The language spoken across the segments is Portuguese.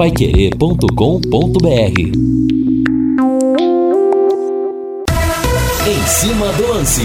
paiquerê.com.br Em cima do lance.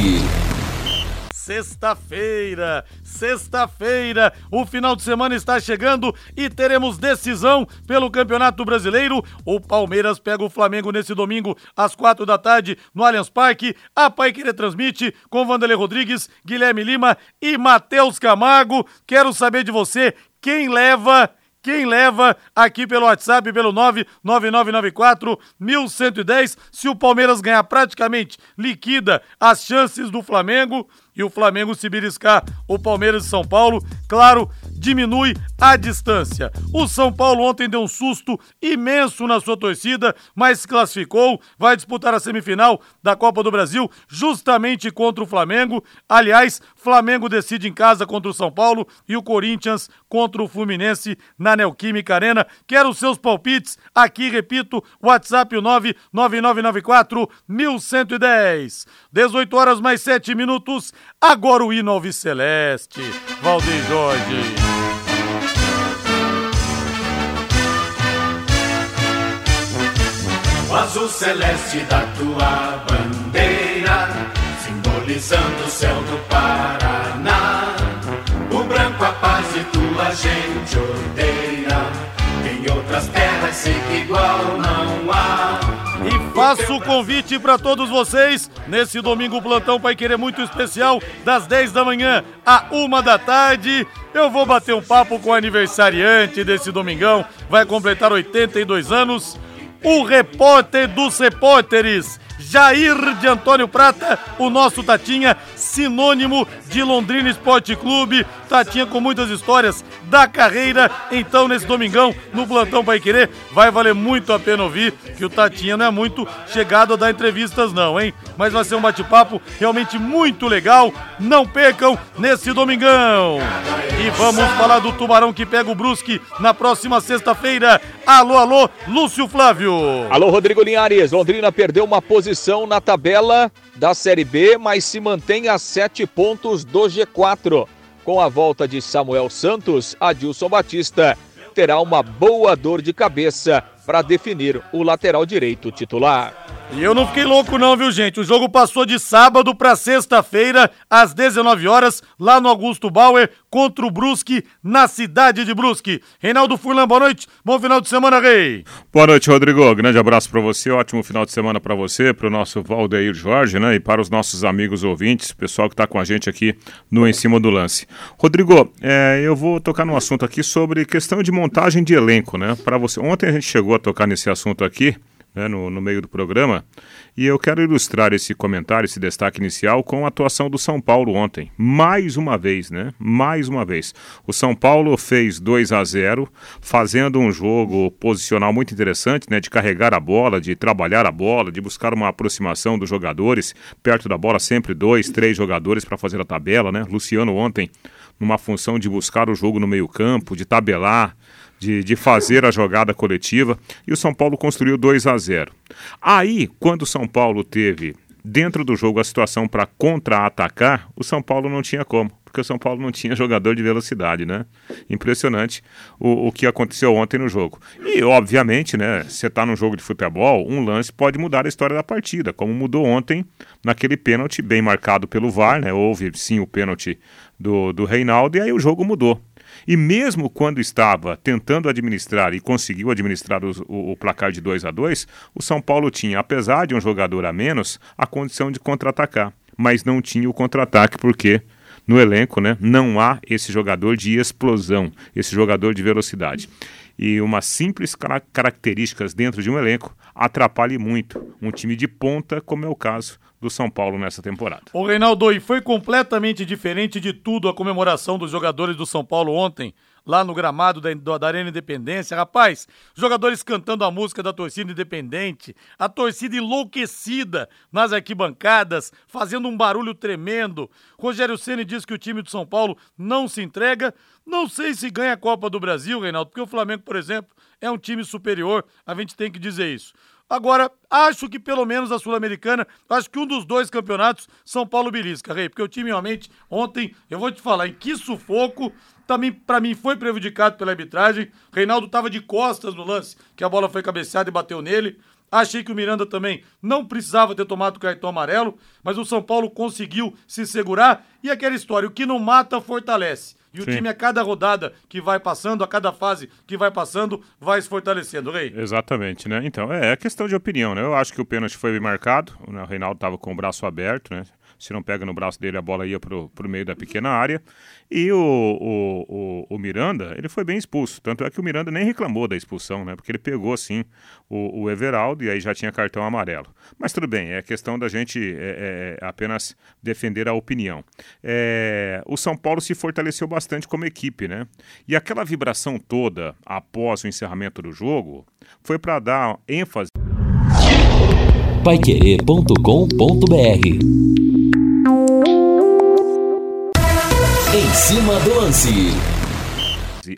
Sexta-feira, sexta-feira, o final de semana está chegando e teremos decisão pelo Campeonato Brasileiro. O Palmeiras pega o Flamengo nesse domingo às quatro da tarde no Allianz Parque. A Pai Querer transmite com Vanderlei Rodrigues, Guilherme Lima e Matheus Camargo. Quero saber de você quem leva quem leva aqui pelo WhatsApp, pelo 99994 1110. Se o Palmeiras ganhar praticamente, liquida as chances do Flamengo e o Flamengo se beliscar o Palmeiras de São Paulo, claro, diminui a distância. O São Paulo ontem deu um susto imenso na sua torcida, mas se classificou, vai disputar a semifinal da Copa do Brasil justamente contra o Flamengo. Aliás, Flamengo decide em casa contra o São Paulo e o Corinthians contra o Fluminense na Neoquímica Arena. Quero os seus palpites aqui, repito, WhatsApp o 99994 1110. 18 horas mais 7 minutos. Agora o hino Celeste. Valdeir Jorge. O azul celeste da tua bandeira, simbolizando o céu do Paraná. O branco a paz e tua gente odeia. Em outras terras sei que igual não há. E faço o convite para todos vocês nesse domingo plantão Pai Querer muito especial, das 10 da manhã à 1 da tarde. Eu vou bater um papo com o aniversariante desse domingão, vai completar 82 anos, o repórter dos repórteres. Jair de Antônio Prata, o nosso Tatinha, sinônimo de Londrina Esporte Clube. Tatinha com muitas histórias da carreira. Então, nesse domingão, no Plantão Pai Querer, vai valer muito a pena ouvir que o Tatinha não é muito chegado a dar entrevistas, não, hein? Mas vai ser um bate-papo realmente muito legal. Não percam nesse domingão. E vamos falar do Tubarão que pega o Brusque na próxima sexta-feira. Alô, alô, Lúcio Flávio. Alô, Rodrigo Linhares. Londrina perdeu uma posição na tabela da Série B, mas se mantém a sete pontos do G4. Com a volta de Samuel Santos, Adilson Batista terá uma boa dor de cabeça para definir o lateral direito titular. E eu não fiquei louco não, viu gente? O jogo passou de sábado para sexta-feira, às 19 horas, lá no Augusto Bauer, contra o Brusque, na cidade de Brusque. Reinaldo Furlan, boa noite, bom final de semana, Rei. Boa noite, Rodrigo. Grande abraço para você, ótimo final de semana para você, para o nosso Valdeir Jorge, né? E para os nossos amigos ouvintes, pessoal que está com a gente aqui no Em Cima do Lance. Rodrigo, é, eu vou tocar num assunto aqui sobre questão de montagem de elenco, né? Para você. Ontem a gente chegou a tocar nesse assunto aqui né, no, no meio do programa. E eu quero ilustrar esse comentário, esse destaque inicial, com a atuação do São Paulo ontem. Mais uma vez, né? Mais uma vez. O São Paulo fez 2 a 0 fazendo um jogo posicional muito interessante, né? De carregar a bola, de trabalhar a bola, de buscar uma aproximação dos jogadores. Perto da bola, sempre dois, três jogadores para fazer a tabela, né? Luciano ontem, numa função de buscar o jogo no meio-campo, de tabelar de, de fazer a jogada coletiva e o São Paulo construiu 2 a 0. Aí, quando o São Paulo teve dentro do jogo a situação para contra-atacar, o São Paulo não tinha como, porque o São Paulo não tinha jogador de velocidade, né? Impressionante o, o que aconteceu ontem no jogo. E, obviamente, né, você está num jogo de futebol, um lance pode mudar a história da partida, como mudou ontem naquele pênalti bem marcado pelo VAR, né? Houve sim o pênalti do, do Reinaldo e aí o jogo mudou. E mesmo quando estava tentando administrar e conseguiu administrar o, o, o placar de 2 a 2 o São Paulo tinha, apesar de um jogador a menos, a condição de contra-atacar. Mas não tinha o contra-ataque porque no elenco né, não há esse jogador de explosão, esse jogador de velocidade. E uma simples características dentro de um elenco atrapalhe muito um time de ponta, como é o caso do São Paulo nessa temporada. O Reinaldo, e foi completamente diferente de tudo a comemoração dos jogadores do São Paulo ontem, lá no gramado da, da Arena Independência. Rapaz, jogadores cantando a música da torcida independente, a torcida enlouquecida nas arquibancadas, fazendo um barulho tremendo. Rogério Ceni diz que o time do São Paulo não se entrega. Não sei se ganha a Copa do Brasil, Reinaldo, porque o Flamengo, por exemplo, é um time superior, a gente tem que dizer isso. Agora, acho que pelo menos a Sul-Americana, acho que um dos dois campeonatos, São Paulo Belisca, Rei, porque o time realmente, ontem, eu vou te falar, em que sufoco também para mim foi prejudicado pela arbitragem. Reinaldo estava de costas no lance, que a bola foi cabeceada e bateu nele. Achei que o Miranda também não precisava ter tomado o cartão amarelo, mas o São Paulo conseguiu se segurar. E aquela história, o que não mata, fortalece. E o Sim. time, a cada rodada que vai passando, a cada fase que vai passando, vai se fortalecendo, Rei. Exatamente, né? Então, é, é questão de opinião, né? Eu acho que o pênalti foi bem marcado, né? o Reinaldo estava com o braço aberto, né? Se não pega no braço dele, a bola ia pro, pro meio da pequena área. E o, o, o, o Miranda, ele foi bem expulso. Tanto é que o Miranda nem reclamou da expulsão, né? Porque ele pegou, assim, o, o Everaldo e aí já tinha cartão amarelo. Mas tudo bem, é questão da gente é, é, apenas defender a opinião. É, o São Paulo se fortaleceu bastante como equipe, né? E aquela vibração toda após o encerramento do jogo foi para dar ênfase paiquerê.com.br cima do lance.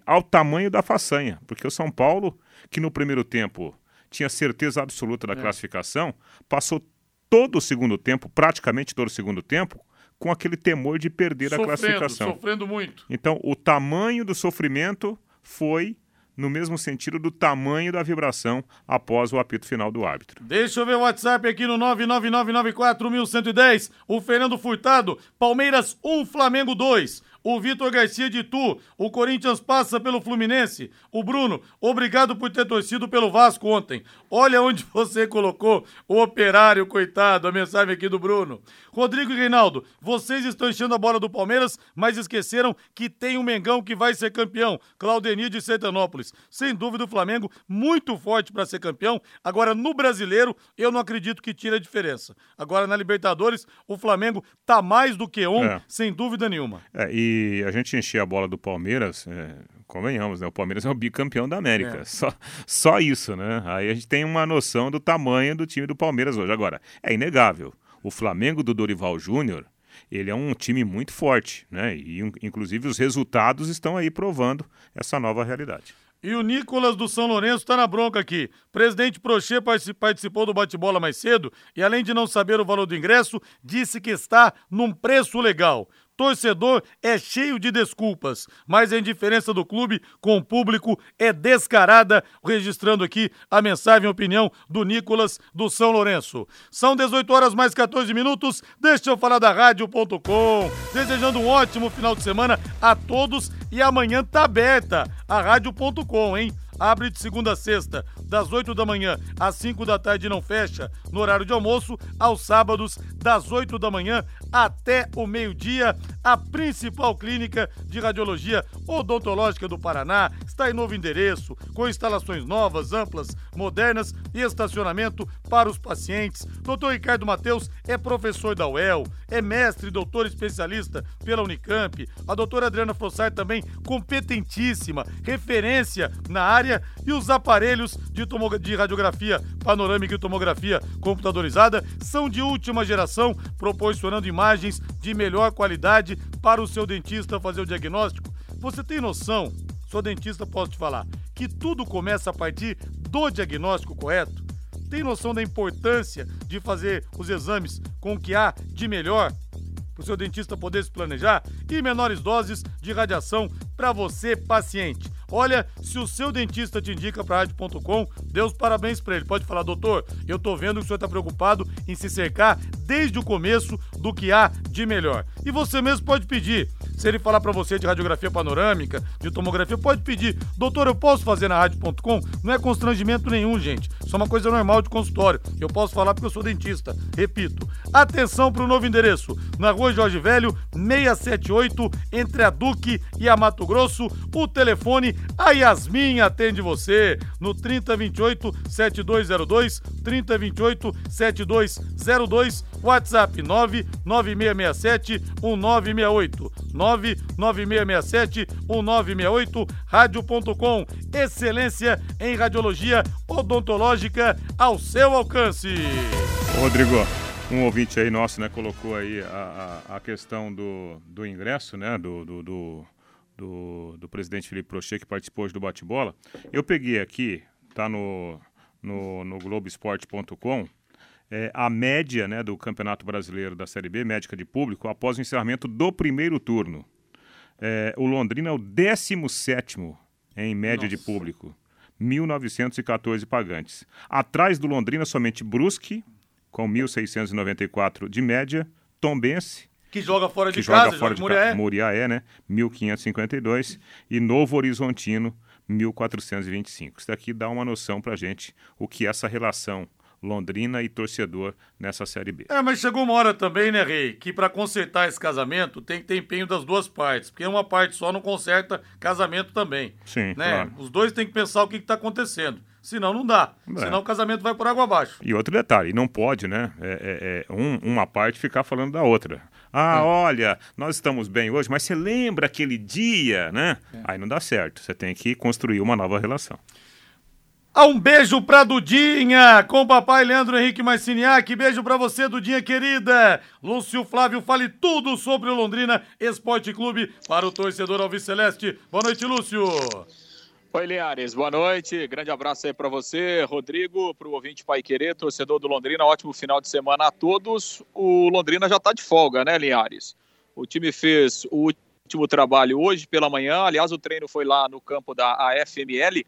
ao tamanho da façanha, porque o São Paulo, que no primeiro tempo tinha certeza absoluta da classificação, passou todo o segundo tempo, praticamente todo o segundo tempo, com aquele temor de perder a Sofrendo, classificação. sofrendo muito. Então, o tamanho do sofrimento foi no mesmo sentido do tamanho da vibração após o apito final do árbitro. Deixa eu ver o WhatsApp aqui no 999941110. O Fernando Furtado, Palmeiras 1, Flamengo 2. O Vitor Garcia de Tu, o Corinthians passa pelo Fluminense. O Bruno, obrigado por ter torcido pelo Vasco ontem. Olha onde você colocou o operário, coitado. A mensagem aqui do Bruno. Rodrigo e Reinaldo, vocês estão enchendo a bola do Palmeiras, mas esqueceram que tem um Mengão que vai ser campeão. Claudenir de Sertanópolis. Sem dúvida o Flamengo muito forte para ser campeão. Agora no Brasileiro, eu não acredito que tire a diferença. Agora na Libertadores, o Flamengo tá mais do que um, É. sem dúvida nenhuma. É, e a gente encher a bola do Palmeiras, é, convenhamos, né? O Palmeiras é o bicampeão da América. É. Só, só isso, né? Aí a gente tem uma noção do tamanho do time do Palmeiras hoje. Agora, é inegável. O Flamengo do Dorival Júnior, ele é um time muito forte, né? E in- inclusive os resultados estão aí provando essa nova realidade. E o Nicolas do São Lourenço tá na bronca aqui. Presidente Prochê partici- participou do bate-bola mais cedo e, além de não saber o valor do ingresso, disse que está num preço legal. Torcedor é cheio de desculpas, mas a indiferença do clube com o público é descarada. Registrando aqui a mensagem e opinião do Nicolas do São Lourenço. São 18 horas mais 14 minutos. Deixa eu falar da Rádio.com. Desejando um ótimo final de semana a todos e amanhã tá aberta a Rádio.com, hein? Abre de segunda a sexta, das 8 da manhã às 5 da tarde e não fecha, no horário de almoço, aos sábados, das 8 da manhã até o meio-dia. A principal clínica de radiologia odontológica do Paraná está em novo endereço, com instalações novas, amplas, modernas e estacionamento para os pacientes. Dr. Ricardo Mateus é professor da UEL, é mestre doutor especialista pela Unicamp. A doutora Adriana Fossar também competentíssima, referência na área e os aparelhos de, de radiografia panorâmica e tomografia computadorizada são de última geração, proporcionando imagens de melhor qualidade para o seu dentista fazer o diagnóstico. Você tem noção, sou dentista, posso te falar, que tudo começa a partir do diagnóstico correto? Tem noção da importância de fazer os exames com o que há de melhor? para o seu dentista poder se planejar e menores doses de radiação para você, paciente. Olha, se o seu dentista te indica para rádio.com, dê os parabéns para ele. Pode falar, doutor, eu tô vendo que o senhor está preocupado em se cercar desde o começo do que há de melhor. E você mesmo pode pedir. Se ele falar para você de radiografia panorâmica, de tomografia, pode pedir. Doutor, eu posso fazer na rádio.com? Não é constrangimento nenhum, gente. Isso é uma coisa normal de consultório. Eu posso falar porque eu sou dentista. Repito. Atenção para o novo endereço. Na rua Jorge Velho, 678, entre a Duque e a Mato Grosso. O telefone, a Yasmin atende você no 3028 7202, 3028 7202, WhatsApp 99667 1968. 99667 1968, rádio.com. Excelência em radiologia odontológica ao seu alcance. Rodrigo, um ouvinte aí nosso, né, colocou aí a, a, a questão do, do ingresso, né, do, do, do, do, do presidente Felipe Prochê, que participou hoje do bate-bola. Eu peguei aqui, tá no, no, no Globoesporte.com, é, a média né, do Campeonato Brasileiro da Série B, médica de público, após o encerramento do primeiro turno. É, o Londrina é o 17 em média Nossa. de público. 1.914 pagantes. Atrás do Londrina, somente Brusque, com 1.694 de média. Tombense, Que joga fora de que casa, joga fora de Muriaé. casa. Muriaé, né? 1.552. E Novo Horizontino, 1.425. Isso daqui dá uma noção pra gente o que é essa relação Londrina e torcedor nessa Série B. É, mas chegou uma hora também, né, Rei, que pra consertar esse casamento tem que ter empenho das duas partes, porque uma parte só não conserta casamento também. Sim, né? claro. Os dois têm que pensar o que, que tá acontecendo. Senão não dá. É. Senão o casamento vai por água abaixo. E outro detalhe, não pode, né? É, é, é, um- uma parte ficar falando da outra. É. Ah, olha, nós estamos bem hoje, mas você lembra aquele dia, né? É. Aí não dá certo. Você tem que construir uma nova relação. Ah, um beijo pra Dudinha, com o papai Leandro Henrique Marciniak. Beijo pra você, Dudinha querida. Lúcio Flávio, fale tudo sobre o Londrina Esporte Clube para o torcedor Alviceleste. Boa noite, Lúcio. Oi, Linhares, boa noite. Grande abraço aí para você, Rodrigo, para o ouvinte Pai Querer, torcedor do Londrina. Ótimo final de semana a todos. O Londrina já está de folga, né, Linhares? O time fez o último trabalho hoje pela manhã. Aliás, o treino foi lá no campo da AFML,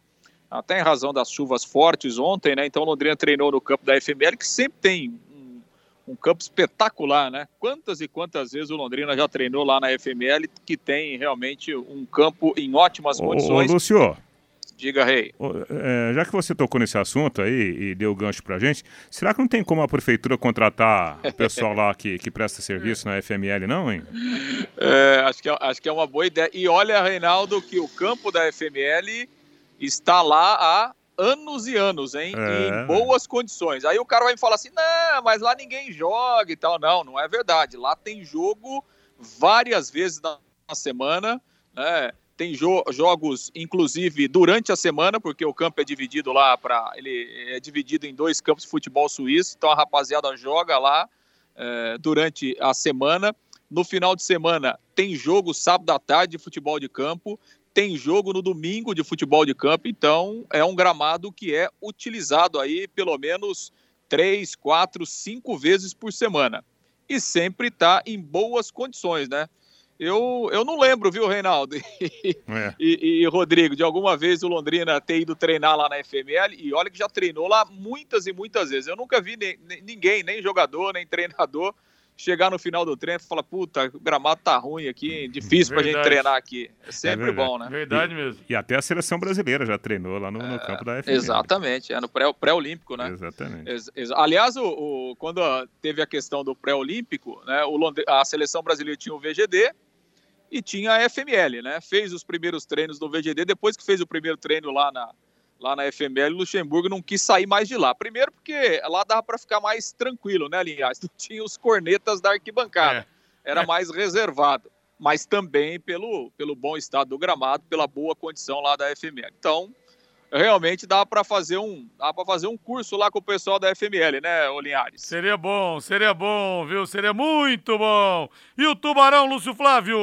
até em razão das chuvas fortes ontem, né? Então, o Londrina treinou no campo da AFML, que sempre tem um, um campo espetacular, né? Quantas e quantas vezes o Londrina já treinou lá na FML, que tem realmente um campo em ótimas Ô, ô, condições. Lúcio, Diga, Rei. ô, é, já que você tocou nesse assunto aí e deu gancho pra gente, será que não tem como a prefeitura contratar o pessoal lá que, que presta serviço na FML, não, hein? É, acho, que é, acho que é uma boa ideia. E olha, Reinaldo, que o campo da FML está lá há anos e anos, hein? É. Em boas condições. Aí o cara vai me falar assim: não, mas lá ninguém joga e tal. Não, não é verdade. Lá tem jogo várias vezes na na semana, né? Tem jo- jogos, inclusive, durante a semana, porque o campo é dividido lá para. Ele é dividido em dois campos de futebol suíço, então a rapaziada joga lá eh, durante a semana. No final de semana tem jogo sábado à tarde de futebol de campo, tem jogo no domingo de futebol de campo, então é um gramado que é utilizado aí pelo menos três, quatro, cinco vezes por semana. E sempre está em boas condições, né? Eu, eu não lembro, viu, Reinaldo? É. e, e, Rodrigo, de alguma vez o Londrina ter ido treinar lá na FML, e olha que já treinou lá muitas e muitas vezes. Eu nunca vi nem- ninguém, nem jogador, nem treinador, chegar no final do treino e falar: puta, o gramado tá ruim aqui, difícil pra gente Verdade. treinar aqui. É sempre verdade. bom, né? Verdade mesmo. E até a seleção brasileira já treinou lá no, no campo da FML. Exatamente, é no pré- pré-olímpico, né? Exatamente. Ex- ex- Aliás, o, o- quando teve a questão do pré-olímpico, né, a seleção brasileira tinha o VGD e tinha a FML, né? Fez os primeiros treinos no VGD, depois que fez o primeiro treino lá na, lá na FML, o Luxemburgo não quis sair mais de lá. Primeiro porque lá dava para ficar mais tranquilo, né, Linhares? Não tinha os cornetas da arquibancada. Era mais reservado. Mas também pelo, pelo bom estado do gramado, pela boa condição lá da FML. Então, realmente dá para fazer um dá para fazer um curso lá com o pessoal da FML, né, ô Linhares? Seria bom, seria bom, viu? Seria muito bom. E o Tubarão, Lúcio Flávio?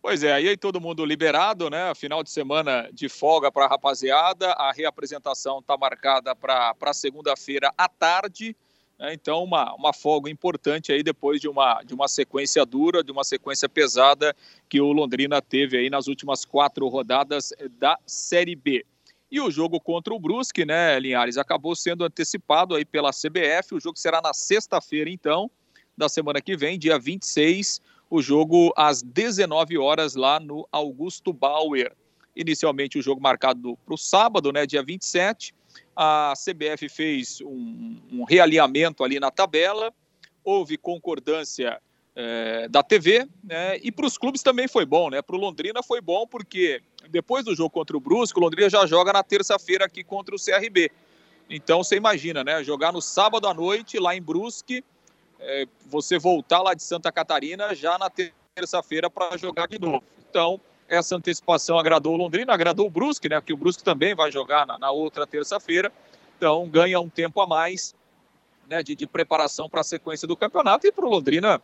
Pois é, aí todo mundo liberado, né? Final de semana de folga para a rapaziada. A reapresentação está marcada para segunda-feira à tarde. né? Então, uma, uma folga importante aí depois de uma, de uma sequência dura, de uma sequência pesada que o Londrina teve aí nas últimas quatro rodadas da Série B. E o jogo contra o Brusque, né, Linhares, acabou sendo antecipado aí pela CBF. O jogo será na sexta-feira, então, da semana que vem, dia 26 o jogo às 19 horas lá no Augusto Bauer. Inicialmente o jogo marcado para o sábado, né, dia 27. A CBF fez um, um realinhamento ali na tabela, houve concordância eh, da TV, né, e para os clubes também foi bom, né? Para o Londrina foi bom porque depois do jogo contra o Brusque, o Londrina já joga na terça-feira aqui contra o CRB. Então você imagina, né? Jogar no sábado à noite lá em Brusque, é, você voltar lá de Santa Catarina já na terça-feira para jogar de novo. Então, essa antecipação agradou o Londrina, agradou o Brusque, né? Porque o Brusque também vai jogar na, na outra terça-feira. Então, ganha um tempo a mais né, de, de preparação para a sequência do campeonato. E para o Londrina,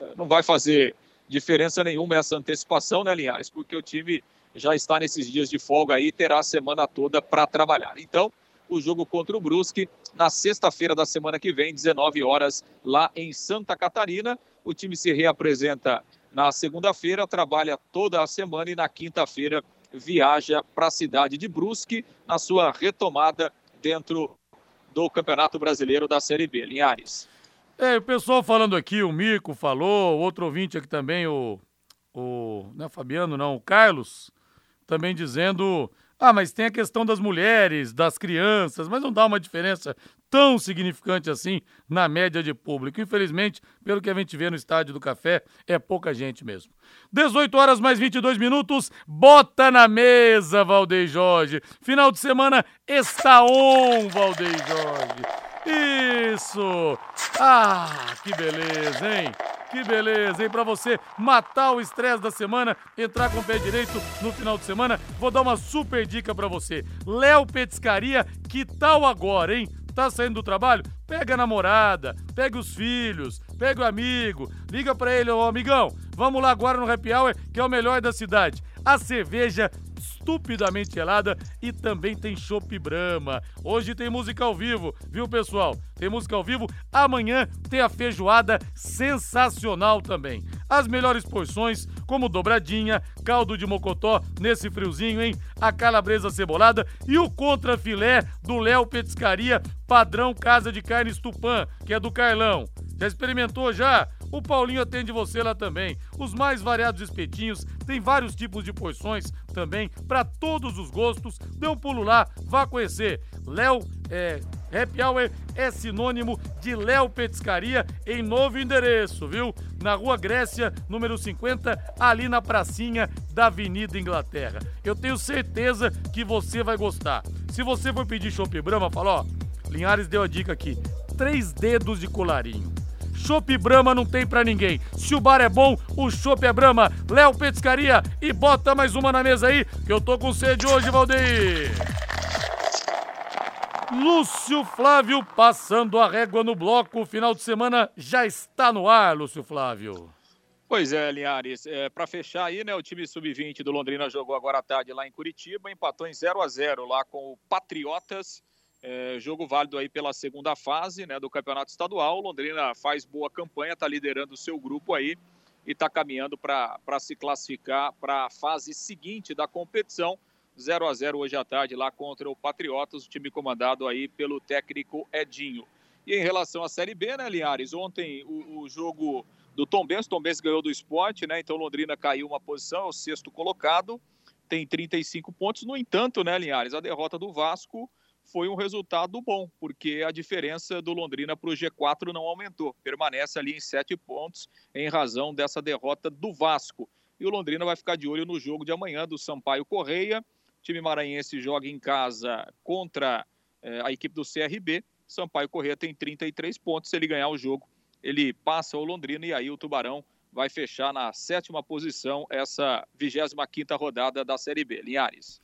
eh, não vai fazer diferença nenhuma essa antecipação, né, Linhares? Porque o time já está nesses dias de folga aí, terá a semana toda para trabalhar. Então, o jogo contra o Brusque na sexta-feira da semana que vem, 19 horas, lá em Santa Catarina. O time se reapresenta Na segunda-feira trabalha toda a semana e na quinta-feira viaja para a cidade de Brusque na sua retomada dentro do Campeonato Brasileiro da Série B. Linhares. É, o pessoal falando aqui, o Mico falou, outro ouvinte aqui também, o. o não é Fabiano, não, o Carlos, também dizendo. Ah, mas tem a questão das mulheres, das crianças, mas não dá uma diferença tão significante assim na média de público. Infelizmente, pelo que a gente vê no Estádio do Café, é pouca gente mesmo. 18 horas mais 22 minutos, bota na mesa, Valdeir Jorge. Final de semana está on, Valdeir Jorge. Isso! Ah, que beleza, hein? Que beleza, hein? Pra você matar o estresse da semana, entrar com o pé direito no final de semana, vou dar uma super dica para você. Léo Petiscaria, que tal agora, hein? Tá saindo do trabalho? Pega a namorada, pega os filhos, pega o amigo, liga para ele, ô amigão, vamos lá agora no Happy Hour, que é o melhor da cidade. A cerveja estupidamente gelada e também tem chopp Brahma. Hoje tem música ao vivo, viu pessoal? Tem música ao vivo. Amanhã tem a feijoada sensacional também. As melhores porções, como dobradinha, caldo de mocotó nesse friozinho, hein? A calabresa cebolada e o contrafilé do Léo Petiscaria, padrão Casa de Carnes Tupã, que é do Carlão. Já experimentou já? O Paulinho atende você lá também. Os mais variados espetinhos, tem vários tipos de porções também, para todos os gostos. Dê um pulo lá, vá conhecer. Léo, é, Happy Hour é sinônimo de Léo Petiscaria em novo endereço, viu? Na Rua Grécia, número 50, ali na pracinha da Avenida Inglaterra. Eu tenho certeza que você vai gostar. Se você for pedir chopp Brahma, fala, ó, Linhares deu a dica aqui, três dedos de colarinho. Chopp Brahma não tem para ninguém. Se o bar é bom, o chopp é Brahma. Léo Petiscaria e bota mais uma na mesa aí, que eu tô com sede hoje, Valdeir. Lúcio Flávio passando a régua no bloco. O final de semana já está no ar, Lúcio Flávio. Pois é, Linhares. É, para fechar aí, né, o time sub-20 do Londrina jogou agora à tarde lá em Curitiba, empatou em 0 a 0 lá com o Patriotas. É, jogo válido aí pela segunda fase né, do Campeonato Estadual. Londrina faz boa campanha, está liderando o seu grupo aí e está caminhando para se classificar para a fase seguinte da competição. 0 a 0 hoje à tarde lá contra o Patriotas, o time comandado aí pelo técnico Edinho. E em relação à Série B, né, Linhares? Ontem o, o jogo do Tom Benz, Tom ganhou do esporte, né? Então Londrina caiu uma posição, é o sexto colocado, tem 35 pontos. No entanto, né, Linhares, a derrota do Vasco foi um resultado bom, porque a diferença do Londrina para o G4 não aumentou, permanece ali em sete pontos em razão dessa derrota do Vasco. E o Londrina vai ficar de olho no jogo de amanhã do Sampaio Correia. O time maranhense joga em casa contra eh, a equipe do CRB. Sampaio Correia tem 33 pontos. Se ele ganhar o jogo, ele passa o Londrina e aí o Tubarão vai fechar na sétima posição essa 25 quinta rodada da Série B. Linhares.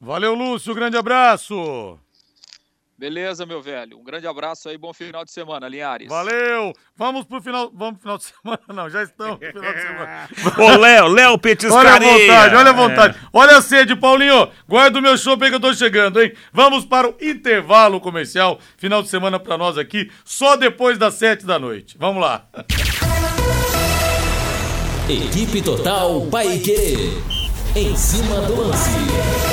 Valeu, Lúcio. Grande abraço. Beleza, meu velho. Um grande abraço aí, bom final de semana, Linhares. Valeu! Vamos pro final. Vamos pro final de semana, não, já estamos no final de semana. Ô, Léo, Léo Petiscaria. Olha a vontade, olha a vontade. É. Olha a sede, Paulinho. Guarda o meu show aí que eu tô chegando, hein? Vamos para o intervalo comercial. Final de semana para nós aqui, só depois das sete da noite. Vamos lá. Equipe Total Paique. Em cima do lance.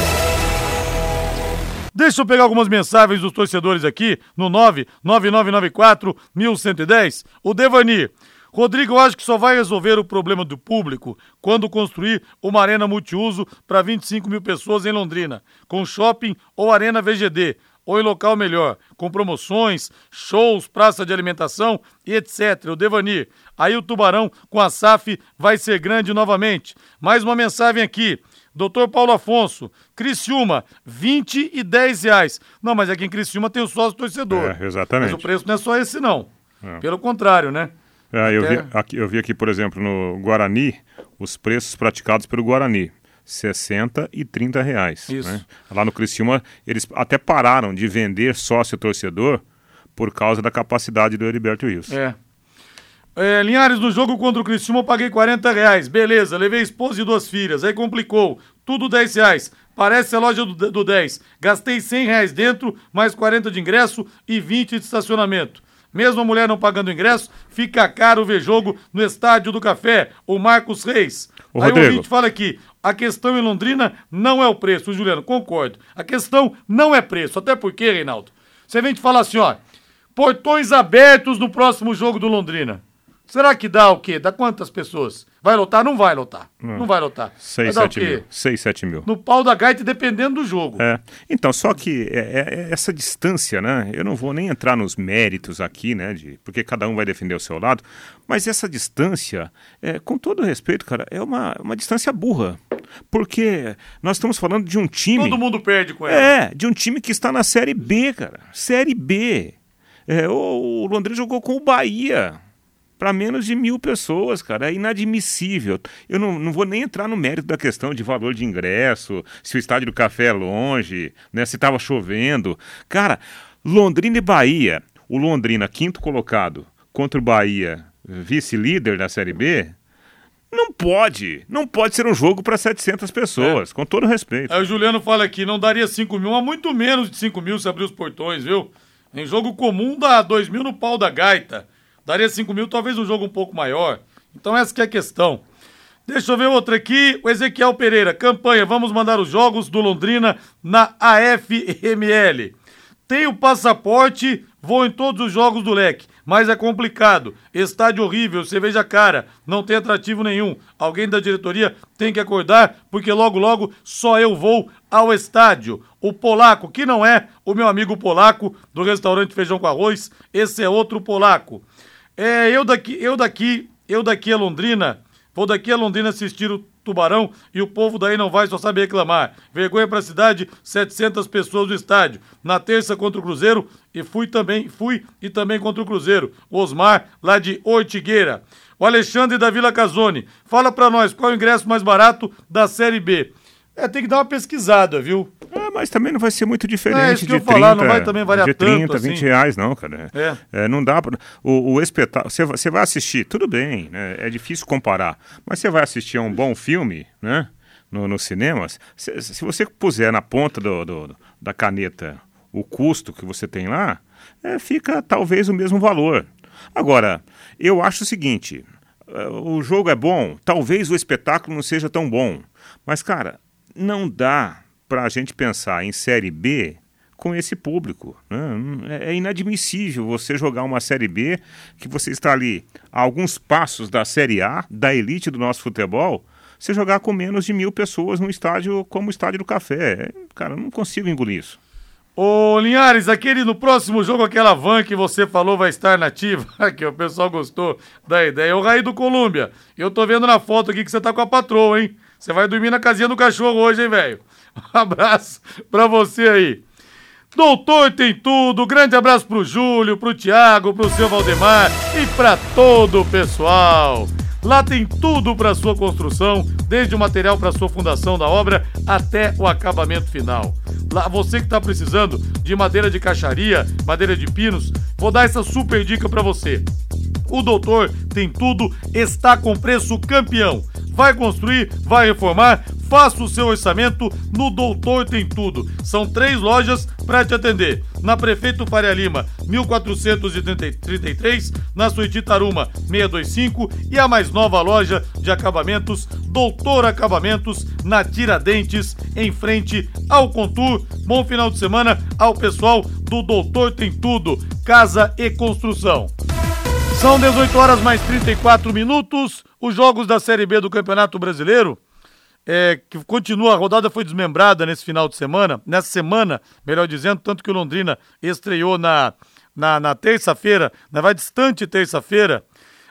Deixa eu pegar algumas mensagens dos torcedores aqui no 99994 1110. O Devani. Rodrigo, eu acho que só vai resolver o problema do público quando construir uma arena multiuso para 25 mil pessoas em Londrina, com shopping ou arena VGD, ou em local melhor, com promoções, shows, praça de alimentação e etc. O Devani. Aí o Tubarão com a SAF vai ser grande novamente. Mais uma mensagem aqui. Doutor Paulo Afonso, Criciúma, 20 e 10 reais. Não, mas aqui em Criciúma tem o sócio torcedor. É, exatamente. Mas o preço não é só esse, não. É. Pelo contrário, né? É, eu, vi aqui, eu vi aqui, por exemplo, no Guarani, os preços praticados pelo Guarani. 60 e 30 reais. Isso. Né? Lá no Criciúma, eles até pararam de vender sócio torcedor por causa da capacidade do Heriberto Wilson. É. É, Linhares, no jogo contra o Criciúma eu paguei 40 reais. Beleza, levei esposa e duas filhas. Aí complicou. Tudo 10 reais. Parece a loja do, do 10. Gastei 100 reais dentro, mais 40 de ingresso e 20 de estacionamento. Mesmo a mulher não pagando ingresso, fica caro ver jogo no Estádio do Café. O Marcos Reis. Ô, Aí o Rodrigo. ouvinte fala aqui, a questão em Londrina não é o preço, Juliano, concordo. A questão não é preço, até porque, Reinaldo, você vem te falar assim, ó, portões abertos no próximo jogo do Londrina. Será que dá o quê? Dá quantas pessoas? Vai lotar? Não vai lotar. Não vai lotar. 6, Vai dar o 7 quê? mil. 6, 7 mil. No pau da gaita, dependendo do jogo. É. Então, só que é, é- é essa distância, né? Eu não vou nem entrar nos méritos aqui, né? De, porque cada um vai defender o seu lado. Mas essa distância, é, com todo respeito, cara, é uma, uma distância burra. Porque nós estamos falando de um time. Todo mundo perde com ela. É, de um time que está na Série B, cara. Série B. É, o, o Londrina jogou com o Bahia. Para menos de mil pessoas, cara. É inadmissível. Eu não, não vou nem entrar no mérito da questão de valor de ingresso, se o estádio do café é longe, né, se estava chovendo. Cara, Londrina e Bahia. O Londrina, quinto colocado, contra o Bahia, vice-líder da Série B. Não pode. Não pode ser um jogo para 700 pessoas, com todo respeito. Aí o Juliano fala aqui, não daria 5 mil, mas muito menos de 5 mil se abrir os portões, viu? Em jogo comum dá 2 mil no pau da gaita. Daria 5 mil, talvez um jogo um pouco maior. Então essa que é a questão. Deixa eu ver outra aqui. O Ezequiel Pereira, campanha, vamos mandar os jogos do Londrina na AFML. Tenho passaporte, vou em todos os jogos do leque, mas é complicado. Estádio horrível, cerveja cara, não tem atrativo nenhum. Alguém da diretoria tem que acordar, porque logo logo só eu vou ao estádio. O polaco, que não é o meu amigo polaco do restaurante Feijão com Arroz, esse é outro polaco. É, eu daqui, eu daqui, eu daqui a Londrina, vou daqui a Londrina assistir o Tubarão e o povo daí não vai só saber reclamar. Vergonha pra cidade, 700 pessoas no estádio. Na terça contra o Cruzeiro e fui também, fui e também contra o Cruzeiro. Osmar, lá de Ortigueira. O Alexandre da Vila Casone, fala pra nós qual é o ingresso mais barato da Série B. É, tem que dar uma pesquisada, viu? É, mas também não vai ser muito diferente É, isso que de eu ia 30, falar, não vai também variar de 30, tanto, 20 assim. reais, não, cara. É. É, não dá pra... O, o espetáculo... Você vai- você vai assistir, tudo bem, né? É difícil comparar. Mas você vai assistir a um bom filme, né? No, nos cinemas. Se, se você puser na ponta do, do- da caneta o custo que você tem lá, é, fica talvez o mesmo valor. Agora, eu acho o seguinte... eh, O jogo é bom, talvez o espetáculo não seja tão bom. Mas, cara, não dá para a gente pensar em Série B com esse público. né? É é inadmissível você jogar uma Série B que você está ali a alguns passos da Série A, da elite do nosso futebol, você jogar com menos de mil pessoas num estádio como o Estádio do Café. É, Cara, eu não consigo engolir isso. Ô, Linhares, aquele no próximo jogo, aquela van que você falou vai estar nativa. Aqui, o pessoal gostou da ideia. O Raí do Colômbia, eu tô vendo na foto aqui que você tá com a patroa, hein? Você vai dormir na casinha do cachorro hoje, hein, velho? Um abraço pra você aí. Doutor tem tudo. Grande abraço pro Júlio, pro Tiago, pro seu Valdemar e pra todo o pessoal. Lá tem tudo para sua construção, desde o material para sua fundação da obra até o acabamento final. Lá você que está precisando de madeira de caixaria, madeira de pinos, vou dar essa super dica para você. O Doutor tem tudo, está com preço campeão. Vai construir, vai reformar, faça o seu orçamento no Doutor Tem Tudo. São três lojas para te atender. Na Prefeito Faria Lima, 1433, na Suíte Taruma, 625 e a mais nova loja de acabamentos, Doutor Acabamentos, na Tiradentes, em frente ao Contur. Bom final de semana ao pessoal do Doutor Tem Tudo, Casa e Construção. São 18 horas mais 34 minutos. Os jogos da Série B do Campeonato Brasileiro, é, que continua, a rodada foi desmembrada nesse final de semana, nessa semana, melhor dizendo, tanto que o Londrina estreou na, na, na terça-feira, na vai distante terça-feira.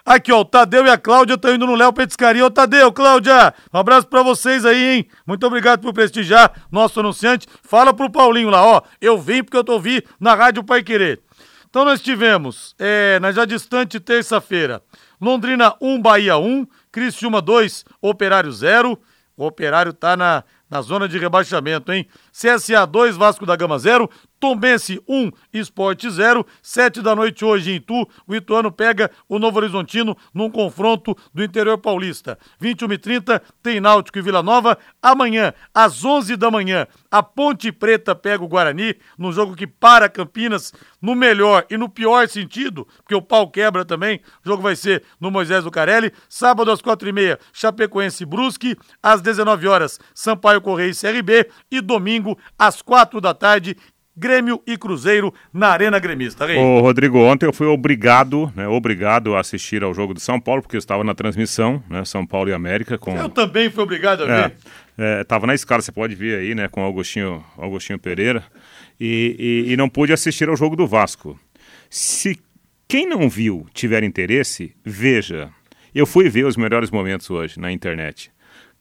Aqui, ó, o Tadeu e a Cláudia estão indo no Léo Petiscaria. Ô, Tadeu, Cláudia, um abraço pra vocês aí, hein? Muito obrigado por prestigiar nosso anunciante. Fala pro Paulinho lá, ó, eu vim porque eu tô ouvindo na Rádio Pai Querer. Então nós tivemos, é, na já distante terça-feira, Londrina 1, Bahia 1, Criciúma 2, Operário 0. O Operário tá na, na zona de rebaixamento, hein? CSA 2, Vasco da Gama 0, Tombense 1, Esporte 0. 7 da noite hoje em Itu, o Ituano pega o Novo Horizontino num confronto do interior paulista. 21 e 30 tem Náutico e Vila Nova. Amanhã, às 11 da manhã, a Ponte Preta pega o Guarani, num jogo que para Campinas no melhor e no pior sentido, porque o pau quebra também. O jogo vai ser no Moisés do Carelli. Sábado às 4h30, Chapecoense Brusque. Às 19 horas, Sampaio Correia e CRB. E domingo, às 4 da tarde, Grêmio e Cruzeiro na Arena Gremista. Rei. Ô, Rodrigo, ontem eu fui obrigado, né, obrigado a assistir ao jogo de São Paulo, porque eu estava na transmissão, né, São Paulo e América. Com... Eu também fui obrigado a ver. É, estava na escala, você pode ver aí, né, com Augustinho, Augustinho Pereira, e, e, e não pude assistir ao jogo do Vasco. Se quem não viu tiver interesse, veja. Eu fui ver os melhores momentos hoje na internet.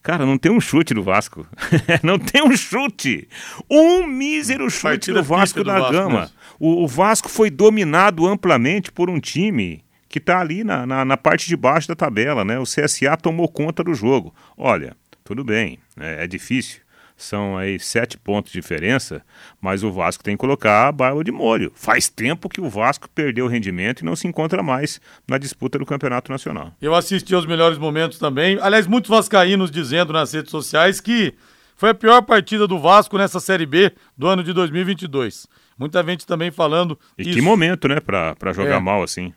Cara, não tem um chute do Vasco. não tem um chute. Um mísero chute do Vasco da Gama. O, o, Vasco foi dominado amplamente por um time que está ali na, na, na, parte de baixo da tabela, né? O CSA tomou conta do jogo. Olha, tudo bem, é, é difícil são aí sete pontos de diferença, mas o Vasco tem que colocar a barba de molho. Faz tempo que o Vasco perdeu o rendimento e não se encontra mais na disputa do Campeonato Nacional. Eu assisti aos melhores momentos também. Aliás, muitos vascaínos dizendo nas redes sociais que foi a pior partida do Vasco nessa Série B do ano de 2022. Muita gente também falando E isso. que momento, né, pra, jogar é. mal assim.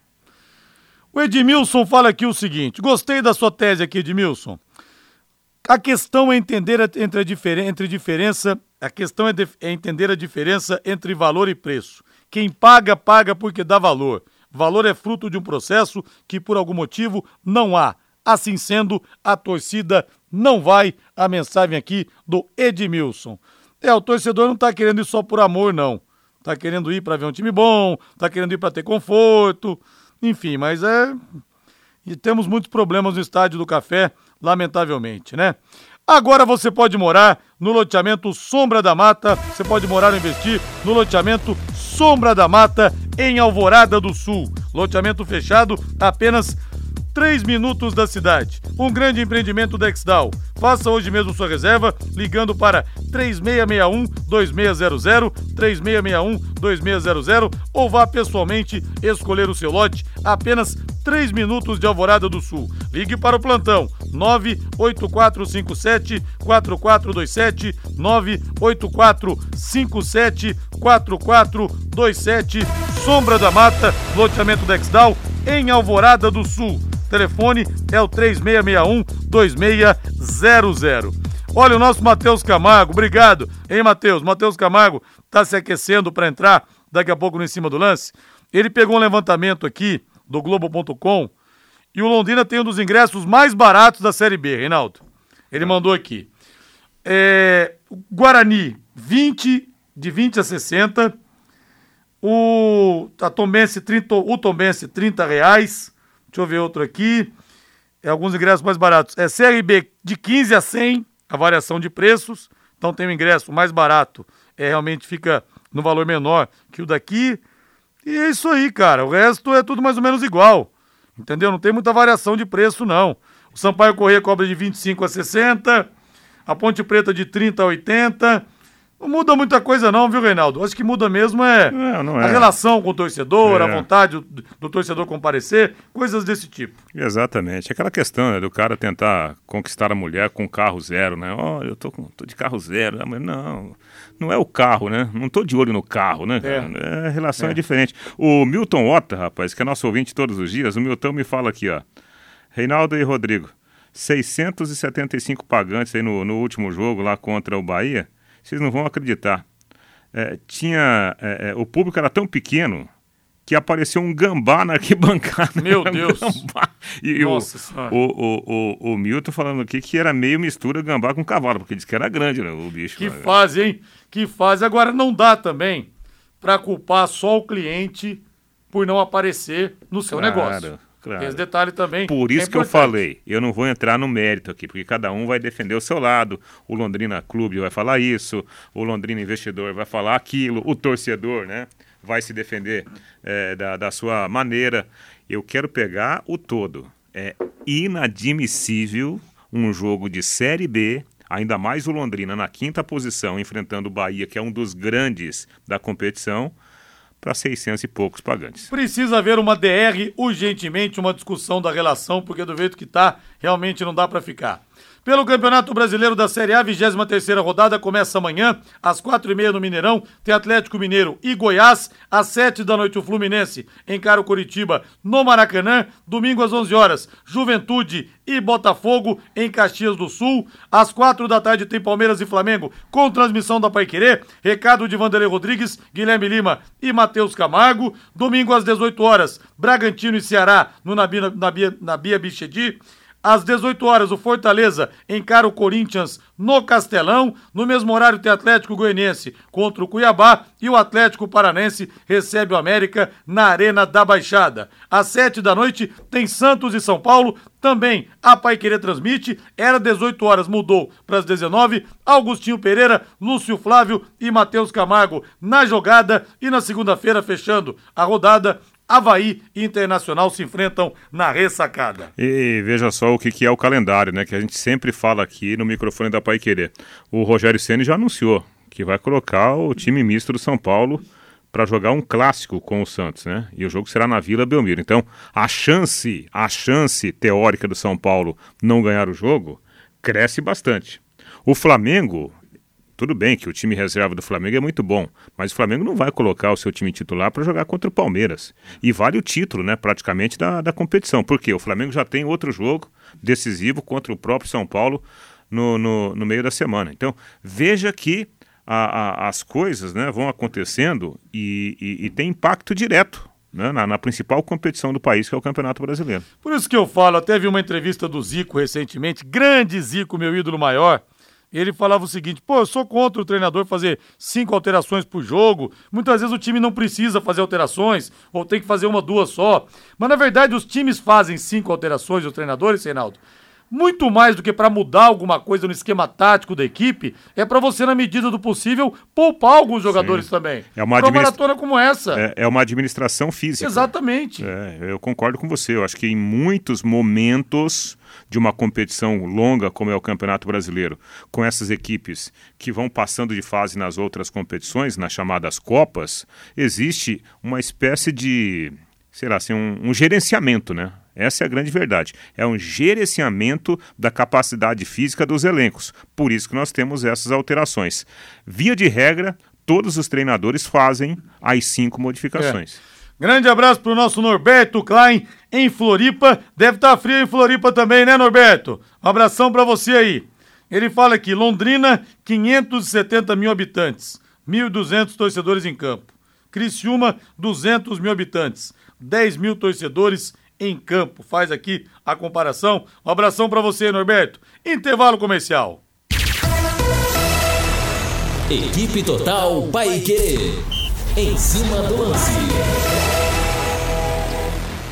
O Edmilson fala aqui o seguinte, gostei da sua tese aqui, Edmilson. A questão é entender a, entre, a entre diferença, a questão é, de, é entender a diferença entre valor e preço. Quem paga, paga porque dá valor. Valor é fruto de um processo que por algum motivo não há. Assim sendo, a torcida não vai. A mensagem aqui do Edmilson. É, o torcedor não está querendo ir só por amor, não. Está querendo ir para ver um time bom, está querendo ir para ter conforto, enfim, mas é. E temos muitos problemas no estádio do Café lamentavelmente, né? Agora você pode morar no loteamento Sombra da Mata, você pode morar ou investir no loteamento Sombra da Mata em Alvorada do Sul. Loteamento fechado apenas 3 minutos da cidade. Um grande empreendimento da Exdal. Faça hoje mesmo sua reserva ligando para 3661-2600, 3661-2600 ou vá pessoalmente escolher o seu lote apenas 3 minutos de Alvorada do Sul. Ligue para o plantão 98457 4427 98457 4427 Sombra da Mata, loteamento Dexdal em Alvorada do Sul. Telefone é o 3661-2600. Olha, o nosso Matheus Camargo, obrigado, hein, Matheus? Matheus Camargo está se aquecendo para entrar daqui a pouco no Em Cima do Lance. Ele pegou um levantamento aqui do Globo.com e o Londrina tem um dos ingressos mais baratos da Série B, Reinaldo. Ele mandou aqui. É, Guarani, 20, de 20 a 60. O, a Tombense, 30, o Tombense, 30 reais. Deixa eu ver outro aqui. É alguns ingressos mais baratos. É CRB de 15 a 100, a variação de preços. Então tem um ingresso mais barato. É realmente fica no valor menor que o daqui. E é isso aí, cara. O resto é tudo mais ou menos igual. Entendeu? Não tem muita variação de preço, não. O Sampaio Corrêa cobra de 25 a 60, a Ponte Preta de 30 a 80 não muda muita coisa não, viu, Reinaldo? Acho que muda mesmo é, não, não é. a relação com o torcedor, é. a vontade do, do, torcedor comparecer, coisas desse tipo. Exatamente. Aquela questão né, do cara tentar conquistar a mulher com carro zero, né? Olha, eu tô, tô de carro zero. Mas não, não é o carro, né? Não tô de olho no carro, né? É. é a relação é. é diferente. O Milton Otta, rapaz, que é nosso ouvinte todos os dias, o Milton me fala aqui, ó. Reinaldo e Rodrigo, 675 pagantes aí no, no último jogo lá contra o Bahia vocês não vão acreditar. É, tinha é, é, o público era tão pequeno que apareceu um gambá na arquibancada. Meu Deus! E Nossa o, o, o, o, Milton falando aqui que era meio mistura gambá com cavalo, porque disse que era grande né, o bicho. Que fase, hein? Que fase. Agora não dá também para culpar só o cliente por não aparecer no seu claro. negócio. Claro. Esse detalhe também. Por isso é que eu falei, eu não vou entrar no mérito aqui, porque cada um vai defender o seu lado. O Londrina Clube vai falar isso, o Londrina Investidor vai falar aquilo, o torcedor, né? Vai se defender é, da, da sua maneira. Eu quero pegar o todo. É inadmissível um jogo de Série B ainda mais o Londrina na quinta posição, enfrentando o Bahia, que é um dos grandes da competição, para 600 e poucos pagantes. Precisa haver uma DR urgentemente, uma discussão da relação, porque do jeito que tá, realmente não dá para ficar. Pelo Campeonato Brasileiro da Série A, 23 rodada começa amanhã, às quatro e meia no Mineirão. Tem Atlético Mineiro e Goiás. Às sete da noite, o Fluminense encara o Curitiba no Maracanã. Domingo às 11 horas, Juventude e Botafogo em Caxias do Sul. Às quatro da tarde tem Palmeiras e Flamengo com transmissão da Paiquerê. Recado de Vanderlei Rodrigues, Guilherme Lima e Matheus Camargo. Domingo às 18 horas, Bragantino e Ceará no Nabia, Nabia, Nabia Bichedi. Às 18 horas, o Fortaleza encara o Corinthians no Castelão. No mesmo horário, tem Atlético Goianiense contra o Cuiabá e o Atlético Paranense recebe o América na Arena da Baixada. Às 7 da noite, tem Santos e São Paulo. Também a Pai Querer transmite. Era 18 horas, mudou para as 19. Augustinho Pereira, Lúcio Flávio e Matheus Camargo na jogada. E na segunda-feira, fechando a rodada, Havaí e Internacional se enfrentam na ressacada. E veja só o que, que é o calendário, né? Que a gente sempre fala aqui no microfone da Pai Querer. O Rogério Ceni já anunciou que vai colocar o time misto do São Paulo para jogar um clássico com o Santos, né? E o jogo será na Vila Belmiro. Então, a chance, a chance teórica do São Paulo não ganhar o jogo cresce bastante. O Flamengo tudo bem que o time reserva do Flamengo é muito bom, mas o Flamengo não vai colocar o seu time titular para jogar contra o Palmeiras. E vale o título, né, praticamente, da, da competição. Porque o Flamengo já tem outro jogo decisivo contra o próprio São Paulo no, no, no meio da semana. Então, veja que a, a, as coisas né, vão acontecendo e, e, e tem impacto direto né, na, na, principal competição do país, que é o Campeonato Brasileiro. Por isso que eu falo, até vi uma entrevista do Zico recentemente, grande Zico, meu ídolo maior, ele falava o seguinte: pô, eu sou contra o treinador fazer cinco alterações por jogo. Muitas vezes o time não precisa fazer alterações, ou tem que fazer uma, duas só. Mas na verdade os times fazem cinco alterações, os treinadores, Reinaldo. Muito mais do que para mudar alguma coisa no esquema tático da equipe, é para você, na medida do possível, poupar alguns jogadores Sim. também. É uma, administra... uma maratona como essa. É, é, uma administração física. Exatamente. É, eu concordo com você. Eu acho que em muitos momentos de uma competição longa como é o Campeonato Brasileiro, com essas equipes que vão passando de fase nas outras competições, nas chamadas Copas, existe uma espécie de, sei lá, assim, um, um gerenciamento, né? Essa é a grande verdade. É um gerenciamento da capacidade física dos elencos. Por isso que nós temos essas alterações. Via de regra, todos os treinadores fazem as cinco modificações. É. Grande abraço pro nosso Norberto Klein em Floripa. Deve estar tá frio em Floripa também, né, Norberto? Um abração para você aí. Ele fala aqui: Londrina, 570 mil habitantes, 1.200 torcedores em campo. Criciúma, 200 mil habitantes, 10 mil torcedores em campo. Faz aqui a comparação. Um abração para você, Norberto. Intervalo comercial. Equipe Total Paique. Em cima do lance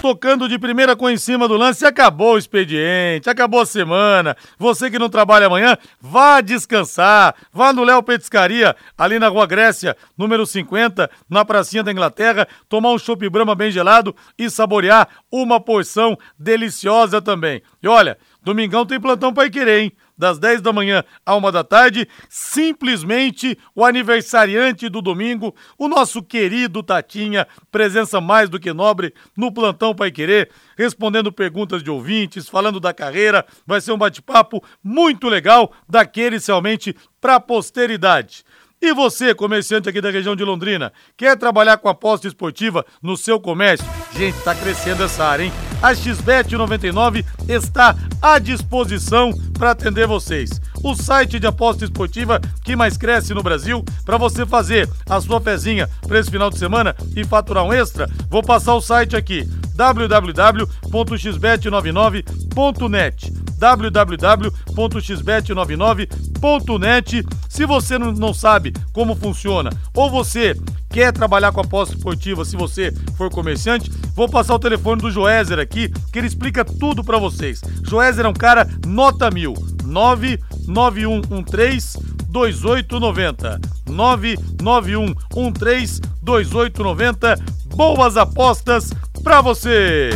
tocando de primeira com em cima do lance. Acabou o expediente, acabou a semana. Você que não trabalha amanhã, vá descansar. Vá no Léo Petiscaria, ali na Rua Grécia, número 50, na pracinha da Inglaterra, tomar um chopp Brahma bem gelado e saborear uma porção deliciosa também. E olha, domingão tem plantão para querer, hein? Das 10 da manhã à 1 da tarde, simplesmente o aniversariante do domingo, o nosso querido Tatinha, presença mais do que nobre no plantão Pai Querer, respondendo perguntas de ouvintes, falando da carreira. Vai ser um bate-papo muito legal, daqueles realmente para a posteridade. E você, comerciante aqui da região de Londrina, quer trabalhar com aposta esportiva no seu comércio? Gente, tá crescendo essa área, hein? A XBET 99 está à disposição para atender vocês. O site de aposta esportiva que mais cresce no Brasil, para você fazer a sua fezinha para esse final de semana e faturar um extra, vou passar o site aqui: www.xbet99.net www.xbet99.net. Se você não sabe como funciona ou você quer trabalhar com aposta esportiva, se você for comerciante, vou passar o telefone do Joézer aqui, que ele explica tudo para vocês. Joézer é um cara nota mil, 99113 2890. 99113 2890. Boas apostas para você!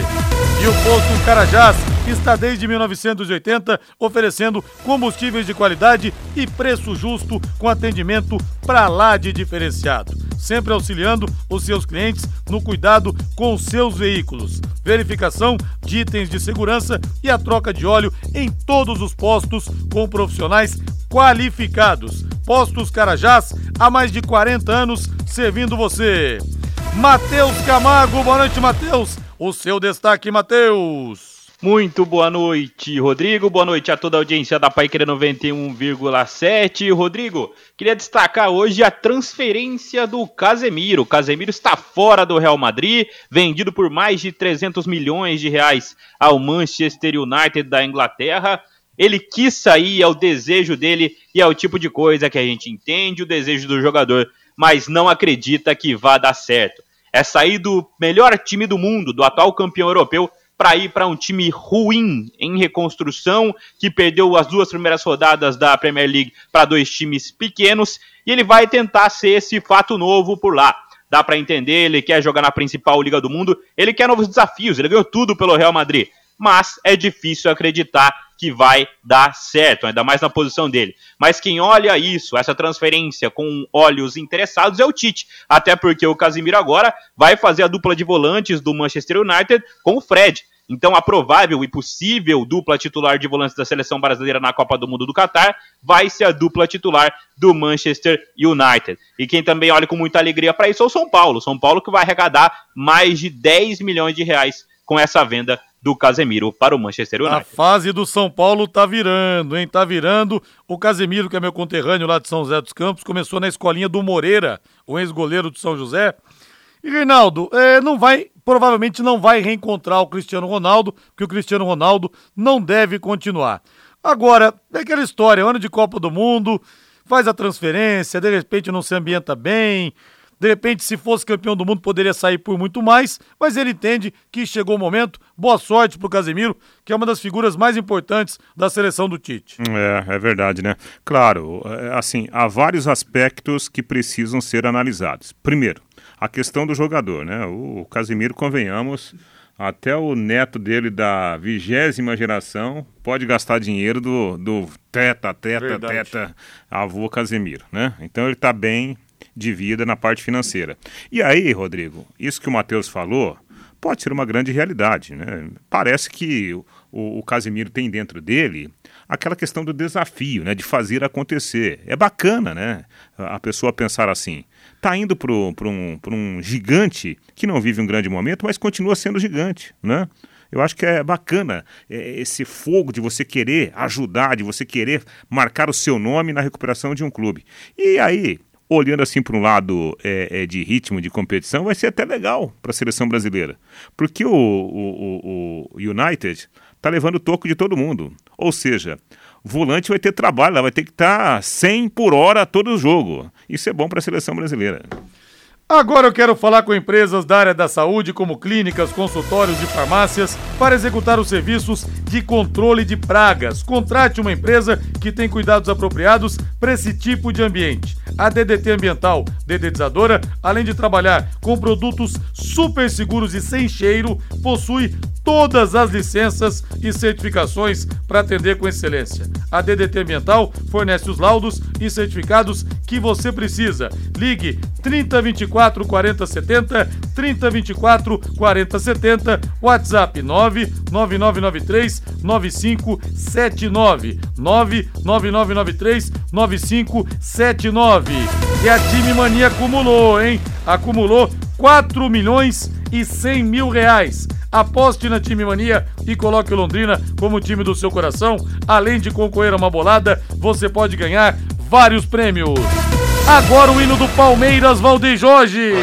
E o posto Carajás está desde 1980 oferecendo combustíveis de qualidade e preço justo com atendimento para lá de diferenciado, sempre auxiliando os seus clientes no cuidado com os seus veículos, verificação de itens de segurança e a troca de óleo em todos os postos com profissionais qualificados. Postos Carajás há mais de 40 anos servindo você. Matheus Camargo, boa noite, Matheus. O seu destaque, Matheus. Muito boa noite, Rodrigo. Boa noite a toda a audiência da Paiqueira 91,7. Rodrigo, queria destacar hoje a transferência do Casemiro. Casemiro está fora do Real Madrid, vendido por mais de 300 milhões de reais ao Manchester United da Inglaterra. Ele quis sair, é o desejo dele e é o tipo de coisa que a gente entende, o desejo do jogador, mas não acredita que vá dar certo. É sair do melhor time do mundo, do atual campeão europeu, para ir para um time ruim em reconstrução, que perdeu as duas primeiras rodadas da Premier League para dois times pequenos, e ele vai tentar ser esse fato novo por lá. Dá para entender, ele quer jogar na principal liga do mundo, ele quer novos desafios, ele ganhou tudo pelo Real Madrid, mas é difícil acreditar que vai dar certo, ainda mais na posição dele. Mas quem olha isso, essa transferência com olhos interessados é o Tite, até porque o Casimiro agora vai fazer a dupla de volantes do Manchester United com o Fred. Então, a provável e possível dupla titular de volantes da seleção brasileira na Copa do Mundo do Catar vai ser a dupla titular do Manchester United. E quem também olha com muita alegria para isso é o São Paulo. São Paulo que vai arrecadar mais de 10 milhões de reais com essa venda do Casemiro para o Manchester United. A fase do São Paulo tá virando, hein? Tá virando. O Casemiro, que é meu conterrâneo lá de São José dos Campos, começou na escolinha do Moreira, o ex-goleiro de São José. E Reinaldo, é, não vai, provavelmente não vai reencontrar o Cristiano Ronaldo, porque o Cristiano Ronaldo não deve continuar. Agora, é aquela história, ano de Copa do Mundo, faz a transferência, de repente não se ambienta bem, de repente, se fosse campeão do mundo, poderia sair por muito mais, mas ele entende que chegou o momento. Boa sorte pro Casemiro, que é uma das figuras mais importantes da seleção do Tite. É, é verdade, né? Claro, é, assim, há vários aspectos que precisam ser analisados. Primeiro, a questão do jogador, né? O Casemiro, convenhamos, até o neto dele da vigésima geração pode gastar dinheiro do, do teta, teta, Verdade. teta, avô Casemiro, né? Então ele está bem de vida na parte financeira. E aí, Rodrigo, isso que o Matheus falou pode ser uma grande realidade. Né? Parece que o, o Casimiro tem dentro dele aquela questão do desafio, né, de fazer acontecer. É bacana, né, a pessoa pensar assim. Tá indo para um, um gigante que não vive um grande momento, mas continua sendo gigante, né? Eu acho que é bacana é, esse fogo de você querer ajudar, de você querer marcar o seu nome na recuperação de um clube. E aí, olhando assim para um lado é, é, de ritmo de competição, vai ser até legal para a seleção brasileira. Porque o, o, o, o United está levando o toco de todo mundo. Ou seja, volante vai ter trabalho, vai ter que estar tá 100 por hora todo o jogo. Isso é bom para a seleção brasileira. Agora eu quero falar com empresas da área da saúde, como clínicas, consultórios e farmácias, para executar os serviços de controle de pragas. Contrate uma empresa que tem cuidados apropriados para esse tipo de ambiente. A DDT Ambiental, dedetizadora, além de trabalhar com produtos super seguros e sem cheiro, possui todas as licenças e certificações para atender com excelência. A DDT Ambiental fornece os laudos e certificados que você precisa. Ligue 3024 4070, 3024 4070, WhatsApp 99993 9579, 99993 9579. E a Time Mania acumulou, hein? Acumulou 4 milhões e 100 mil reais. Aposte na Time Mania e coloque o Londrina como time do seu coração. Além de concorrer a uma bolada, você pode ganhar vários prêmios. Agora o hino do Palmeiras, Valdeir Jorge.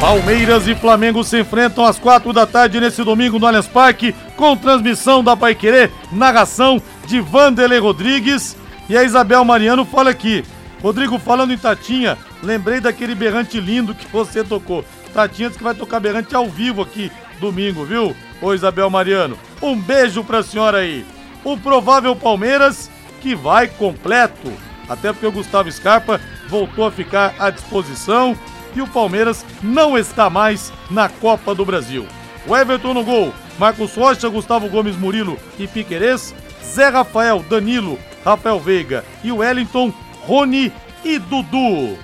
Palmeiras e Flamengo se enfrentam às quatro da tarde nesse domingo no Allianz Parque, com transmissão da Paiquerê, narração de Vanderlei Rodrigues. E a Isabel Mariano fala aqui. Rodrigo, falando em Tatinha, lembrei daquele berrante lindo que você tocou. Tatinha diz que vai tocar berrante ao vivo aqui domingo, viu? Ô Isabel Mariano, um beijo pra senhora aí. O provável Palmeiras que vai completo, até porque o Gustavo Scarpa voltou a ficar à disposição e o Palmeiras não está mais na Copa do Brasil. O Everton no gol, Marcos Rocha, Gustavo Gomes Murilo e Piquerez, Zé Rafael, Danilo, Rafael Veiga e Wellington, Rony e Dudu.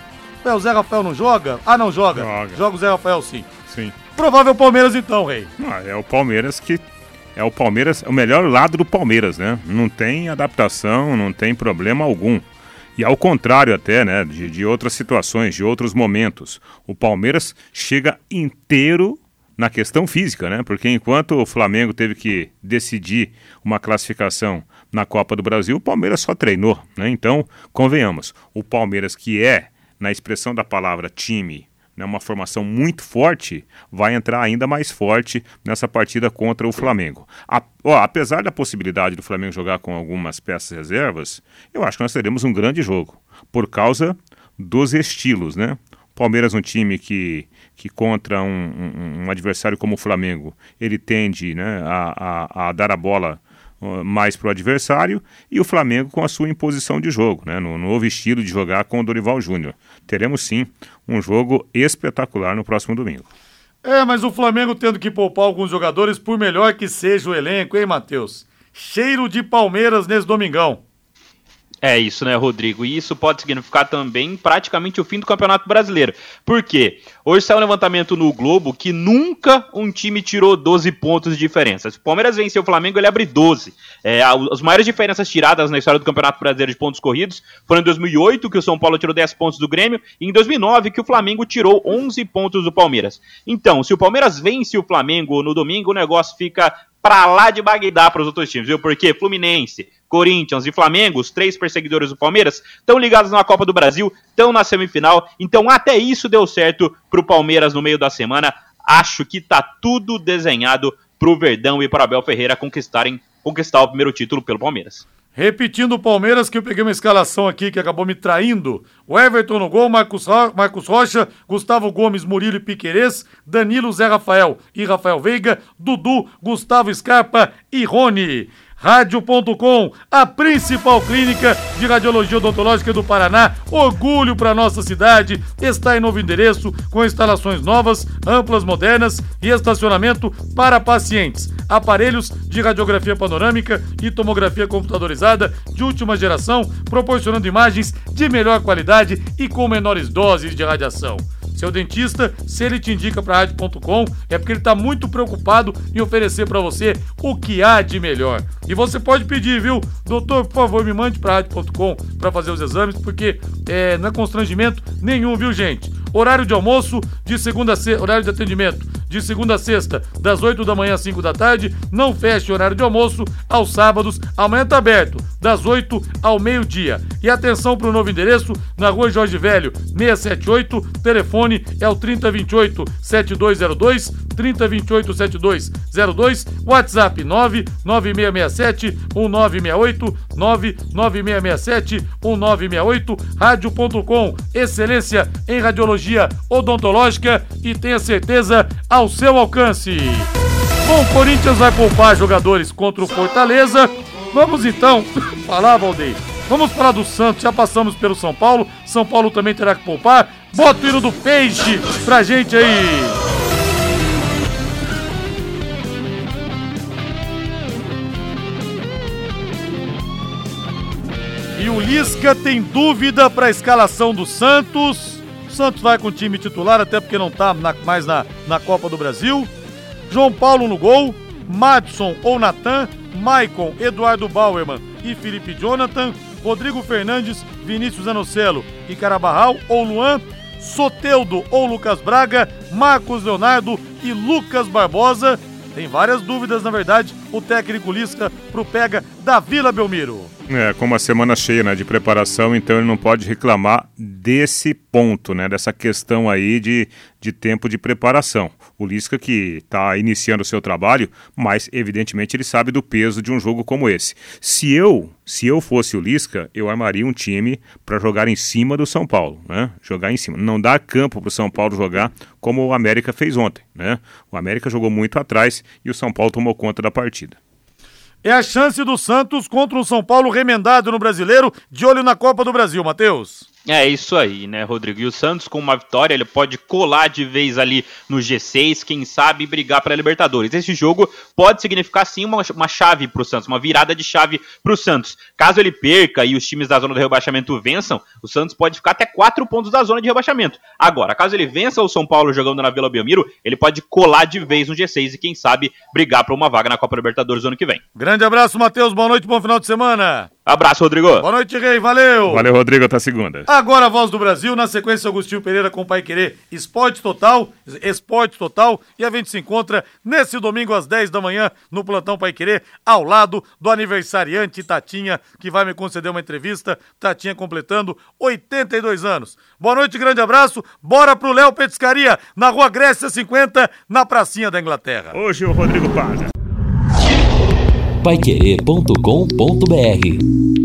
O Zé Rafael não joga? Ah, não joga. Joga, joga o Zé Rafael sim. Sim. Provável Palmeiras então, rei. Ah, é o Palmeiras que é o Palmeiras, o melhor lado do Palmeiras, né? Não tem adaptação, não tem problema algum. E ao contrário até, né, de, de outras situações, de outros momentos, o Palmeiras chega inteiro na questão física, né? Porque enquanto o Flamengo teve que decidir uma classificação na Copa do Brasil, o Palmeiras só treinou, né? Então, convenhamos, o Palmeiras que é, na expressão da palavra time, né, uma formação muito forte, vai entrar ainda mais forte nessa partida contra o Flamengo. A, ó, apesar da possibilidade do Flamengo jogar com algumas peças reservas, eu acho que nós teremos um grande jogo, por causa dos estilos, né? Palmeiras um time que, que contra um, um, um adversário como o Flamengo, ele tende né, a, a, a dar a bola mais para o adversário e o Flamengo com a sua imposição de jogo, né, no novo estilo de jogar com o Dorival Júnior. Teremos sim um jogo espetacular no próximo domingo. É, mas o Flamengo tendo que poupar alguns jogadores, por melhor que seja o elenco, hein, Matheus? Cheiro de Palmeiras nesse domingão. É isso, né, Rodrigo? E isso pode significar também praticamente o fim do Campeonato Brasileiro. Por quê? Hoje saiu um levantamento no Globo que nunca um time tirou 12 pontos de diferença. Se o Palmeiras venceu o Flamengo, ele abre 12. É, as maiores diferenças tiradas na história do Campeonato Brasileiro de pontos corridos foram em 2008, que o São Paulo tirou 10 pontos do Grêmio, e em 2009, que o Flamengo tirou 11 pontos do Palmeiras. Então, se o Palmeiras vence o Flamengo no domingo, o negócio fica pra lá de Bagdá para os outros times, viu? Porque Fluminense, Corinthians e Flamengo, os três perseguidores do Palmeiras, estão ligados na Copa do Brasil, estão na semifinal. Então, até isso deu certo pro Palmeiras no meio da semana. Acho que tá tudo desenhado pro Verdão e para Abel Ferreira conquistarem conquistar o primeiro título pelo Palmeiras. Repetindo o Palmeiras, que eu peguei uma escalação aqui que acabou me traindo. O Everton no gol, Marcos, Ro Marcos Rocha, Gustavo Gomes, Murilo e Piquerez, Danilo, Zé Rafael e Rafael Veiga, Dudu, Gustavo Scarpa e Rony. Rádio.com, a principal clínica de radiologia odontológica do Paraná. Orgulho para nossa cidade. Está em novo endereço, com instalações novas, amplas, modernas e estacionamento para pacientes. Aparelhos de radiografia panorâmica e tomografia computadorizada de última geração, proporcionando imagens de melhor qualidade e com menores doses de radiação. Seu dentista, se ele te indica para rádio.com, é porque ele está muito preocupado em oferecer para você o que há de melhor. E você pode pedir, viu? Doutor, por favor, me mande para rádio.com para fazer os exames, porque é, não é constrangimento nenhum, viu, gente? Horário de almoço de segunda a sexta, horário de atendimento de segunda a sexta, das 8 da manhã às 5 da tarde. Não feche horário de almoço aos sábados. Amanhã tá aberto, das 8 ao meio-dia. E atenção para o novo endereço, na rua Jorge Velho, 678. Telefone é o 3028 7202, 3028 7202. WhatsApp 99667 1968, 99667 1968. Rádio.com, excelência em radiologia odontológica e tenha certeza ao seu alcance. Bom, o Corinthians vai poupar jogadores contra o Fortaleza. Vamos então falar, Valdeir. Vamos falar do Santos, já passamos pelo São Paulo. São Paulo também terá que poupar. Bota o hino do Peixe pra gente aí. E o Lisca tem dúvida para a escalação do Santos. Santos vai com o time titular, até porque não está mais na, na Copa do Brasil. João Paulo no gol, Madson ou Natan, Maicon, Eduardo Bauerman e Felipe Jonathan, Rodrigo Fernandes, Vinícius Anocelo e Carabarral ou Luan, Soteudo ou Lucas Braga, Marcos Leonardo e Lucas Barbosa. Tem várias dúvidas, na verdade, o técnico Lisca pro pega da Vila Belmiro. É, com uma semana cheia né, de preparação, então ele não pode reclamar desse ponto, né, dessa questão aí de, de tempo de preparação. O Lisca que está iniciando o seu trabalho, mas evidentemente ele sabe do peso de um jogo como esse. Se eu, se eu fosse o Lisca, eu armaria um time para jogar em cima do São Paulo, né? Jogar em cima, não dar campo para o São Paulo jogar como o América fez ontem, né? O América jogou muito atrás e o São Paulo tomou conta da partida. É a chance do Santos contra o São Paulo remendado no Brasileiro, de olho na Copa do Brasil, Matheus. É isso aí, né, Rodrigo? E o Santos, com uma vitória, ele pode colar de vez ali no G6, quem sabe brigar para a Libertadores. Esse jogo pode significar sim uma, uma chave para o Santos, uma virada de chave para o Santos. Caso ele perca e os times da zona do rebaixamento vençam, o Santos pode ficar até quatro pontos da zona de rebaixamento. Agora, caso ele vença o São Paulo jogando na Vila Belmiro, ele pode colar de vez no G6 e quem sabe brigar para uma vaga na Copa Libertadores ano que vem. Grande abraço, Matheus. Boa noite, bom final de semana. Abraço, Rodrigo. Boa noite, Rei. Valeu. Valeu, Rodrigo. Até segunda. Agora a voz do Brasil, na sequência Agostinho Pereira com o Pai Querer Esporte Total, Esporte Total, e a gente se encontra nesse domingo às 10 da manhã no Plantão Pai Querer, ao lado do aniversariante Tatinha, que vai me conceder uma entrevista, Tatinha completando 82 anos. Boa noite, grande abraço, bora pro Léo Petiscaria, na Rua Grécia 50, na pracinha da Inglaterra. Hoje o Rodrigo paga. Paiquerê.com.br